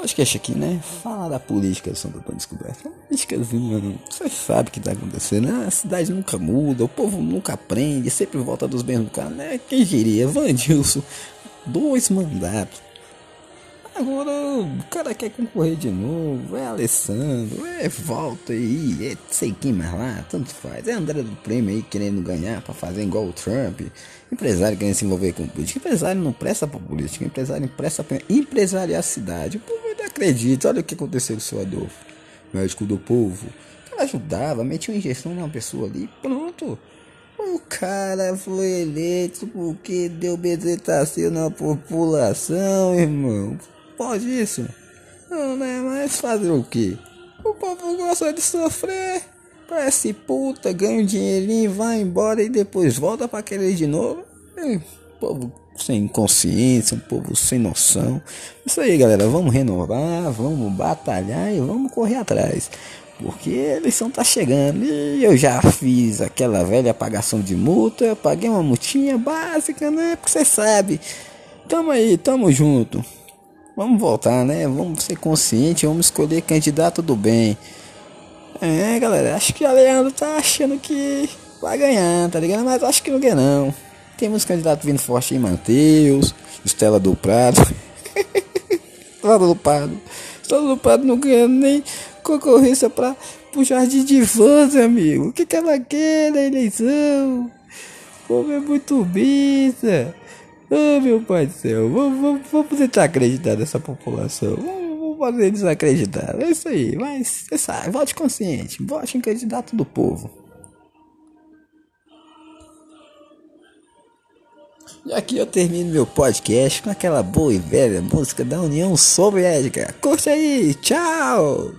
podcast aqui, né? Fala da política de Santo Antônio Descoberto. Políticazinha, você sabe o que tá acontecendo, né? A cidade nunca muda, o povo nunca aprende, sempre volta dos mesmos caras, né? Quem diria? Vandilson, dois mandatos. Agora o cara quer concorrer de novo, é Alessandro, é volta aí, é sei quem mais lá, tanto faz. É André do Prêmio aí querendo ganhar pra fazer igual o Trump. Empresário querendo se envolver com política. Empresário não presta pra política, empresário presta pra empresariar a cidade. O povo não acredita, olha o que aconteceu com o seu Adolfo, médico do povo. O cara ajudava, metia uma injeção numa pessoa ali, pronto. O cara foi eleito porque deu bezetacil na população, irmão pode isso? Não, né? Mas fazer o que? O povo gosta de sofrer. Parece puta, ganha um dinheirinho, vai embora e depois volta para querer de novo. E, povo sem consciência, um povo sem noção. Isso aí, galera. Vamos renovar, vamos batalhar e vamos correr atrás. Porque a eleição tá chegando e eu já fiz aquela velha apagação de multa, paguei uma multinha básica, né? Porque você sabe. Tamo aí, tamo junto. Vamos voltar, né? Vamos ser conscientes, vamos escolher candidato do bem. É, galera, acho que a Leandro tá achando que vai ganhar, tá ligado? Mas acho que não ganha não. Temos candidato vindo forte em Mateus, Estela do Prado. Estela do Prado. Estela do Prado não ganha nem concorrência para o Jardim de Vans, amigo. O que, que ela quer na eleição? O povo é muito bisa. Oh, meu pai do céu, vamos, vamos, vamos tentar acreditar nessa população. Vamos, vamos fazer desacreditar. É isso aí, mas você sabe, vote consciente, vote em candidato do povo. E aqui eu termino meu podcast com aquela boa e velha música da União Soviética. Curte aí, tchau!